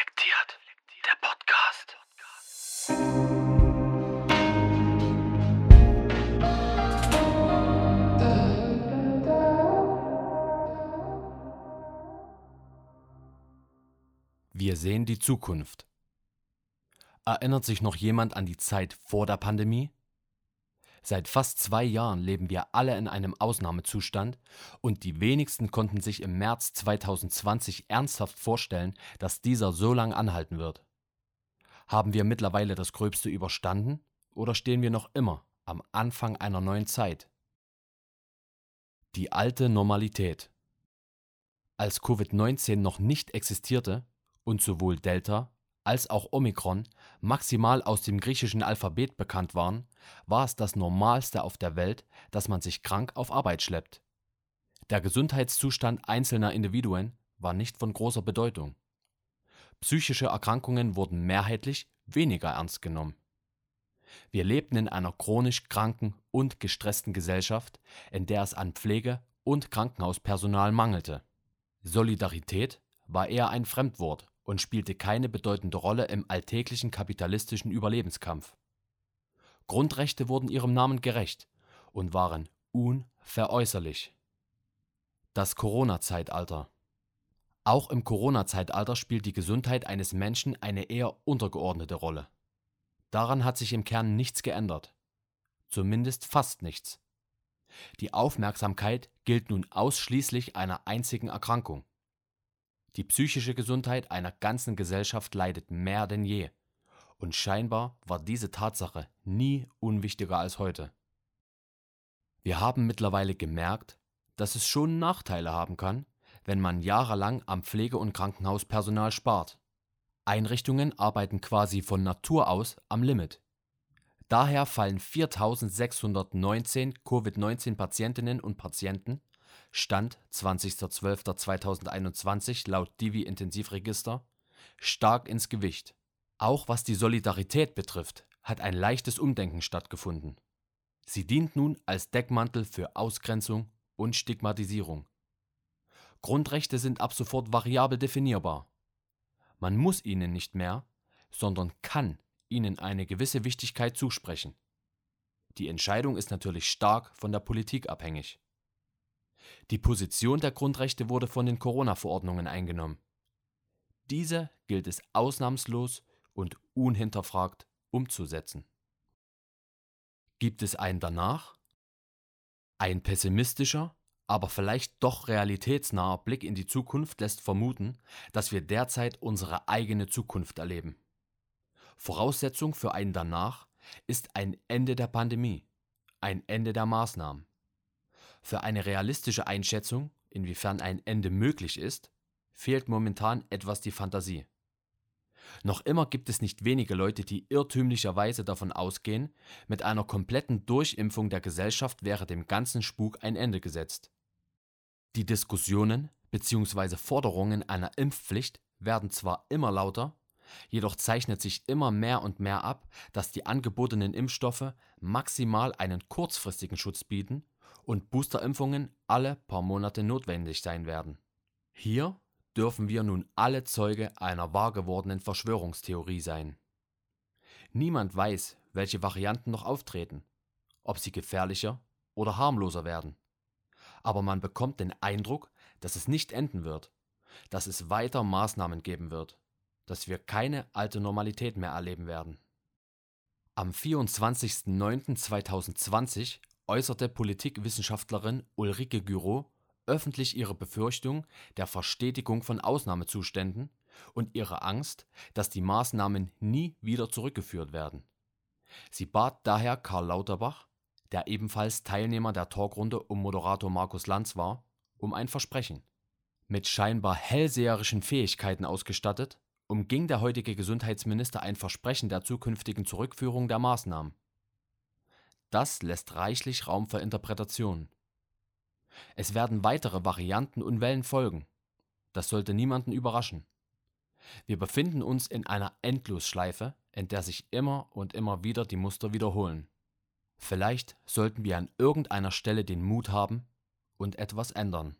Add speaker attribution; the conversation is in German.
Speaker 1: Reflektiert. Der Podcast.
Speaker 2: Wir sehen die Zukunft. Erinnert sich noch jemand an die Zeit vor der Pandemie? Seit fast zwei Jahren leben wir alle in einem Ausnahmezustand und die wenigsten konnten sich im März 2020 ernsthaft vorstellen, dass dieser so lang anhalten wird. Haben wir mittlerweile das Gröbste überstanden oder stehen wir noch immer am Anfang einer neuen Zeit? Die alte Normalität. Als Covid-19 noch nicht existierte und sowohl Delta als auch Omikron maximal aus dem griechischen Alphabet bekannt waren, war es das Normalste auf der Welt, dass man sich krank auf Arbeit schleppt. Der Gesundheitszustand einzelner Individuen war nicht von großer Bedeutung. Psychische Erkrankungen wurden mehrheitlich weniger ernst genommen. Wir lebten in einer chronisch kranken und gestressten Gesellschaft, in der es an Pflege und Krankenhauspersonal mangelte. Solidarität war eher ein Fremdwort und spielte keine bedeutende Rolle im alltäglichen kapitalistischen Überlebenskampf. Grundrechte wurden ihrem Namen gerecht und waren unveräußerlich. Das Corona-Zeitalter. Auch im Corona-Zeitalter spielt die Gesundheit eines Menschen eine eher untergeordnete Rolle. Daran hat sich im Kern nichts geändert. Zumindest fast nichts. Die Aufmerksamkeit gilt nun ausschließlich einer einzigen Erkrankung. Die psychische Gesundheit einer ganzen Gesellschaft leidet mehr denn je. Und scheinbar war diese Tatsache nie unwichtiger als heute. Wir haben mittlerweile gemerkt, dass es schon Nachteile haben kann, wenn man jahrelang am Pflege- und Krankenhauspersonal spart. Einrichtungen arbeiten quasi von Natur aus am Limit. Daher fallen 4619 Covid-19-Patientinnen und Patienten Stand 20.12.2021 laut Divi Intensivregister stark ins Gewicht. Auch was die Solidarität betrifft, hat ein leichtes Umdenken stattgefunden. Sie dient nun als Deckmantel für Ausgrenzung und Stigmatisierung. Grundrechte sind ab sofort variabel definierbar. Man muss ihnen nicht mehr, sondern kann ihnen eine gewisse Wichtigkeit zusprechen. Die Entscheidung ist natürlich stark von der Politik abhängig. Die Position der Grundrechte wurde von den Corona-Verordnungen eingenommen. Diese gilt es ausnahmslos und unhinterfragt umzusetzen. Gibt es einen danach? Ein pessimistischer, aber vielleicht doch realitätsnaher Blick in die Zukunft lässt vermuten, dass wir derzeit unsere eigene Zukunft erleben. Voraussetzung für einen danach ist ein Ende der Pandemie, ein Ende der Maßnahmen. Für eine realistische Einschätzung, inwiefern ein Ende möglich ist, fehlt momentan etwas die Fantasie. Noch immer gibt es nicht wenige Leute, die irrtümlicherweise davon ausgehen, mit einer kompletten Durchimpfung der Gesellschaft wäre dem ganzen Spuk ein Ende gesetzt. Die Diskussionen bzw. Forderungen einer Impfpflicht werden zwar immer lauter, jedoch zeichnet sich immer mehr und mehr ab, dass die angebotenen Impfstoffe maximal einen kurzfristigen Schutz bieten und Boosterimpfungen alle paar Monate notwendig sein werden. Hier dürfen wir nun alle Zeuge einer wahr gewordenen Verschwörungstheorie sein. Niemand weiß, welche Varianten noch auftreten, ob sie gefährlicher oder harmloser werden. Aber man bekommt den Eindruck, dass es nicht enden wird, dass es weiter Maßnahmen geben wird, dass wir keine alte Normalität mehr erleben werden. Am 24.09.2020 äußerte Politikwissenschaftlerin Ulrike Gyro öffentlich ihre Befürchtung der Verstetigung von Ausnahmezuständen und ihre Angst, dass die Maßnahmen nie wieder zurückgeführt werden. Sie bat daher Karl Lauterbach, der ebenfalls Teilnehmer der Talkrunde um Moderator Markus Lanz war, um ein Versprechen. Mit scheinbar hellseherischen Fähigkeiten ausgestattet, umging der heutige Gesundheitsminister ein Versprechen der zukünftigen Zurückführung der Maßnahmen. Das lässt reichlich Raum für Interpretationen. Es werden weitere Varianten und Wellen folgen. Das sollte niemanden überraschen. Wir befinden uns in einer Endlosschleife, in der sich immer und immer wieder die Muster wiederholen. Vielleicht sollten wir an irgendeiner Stelle den Mut haben und etwas ändern.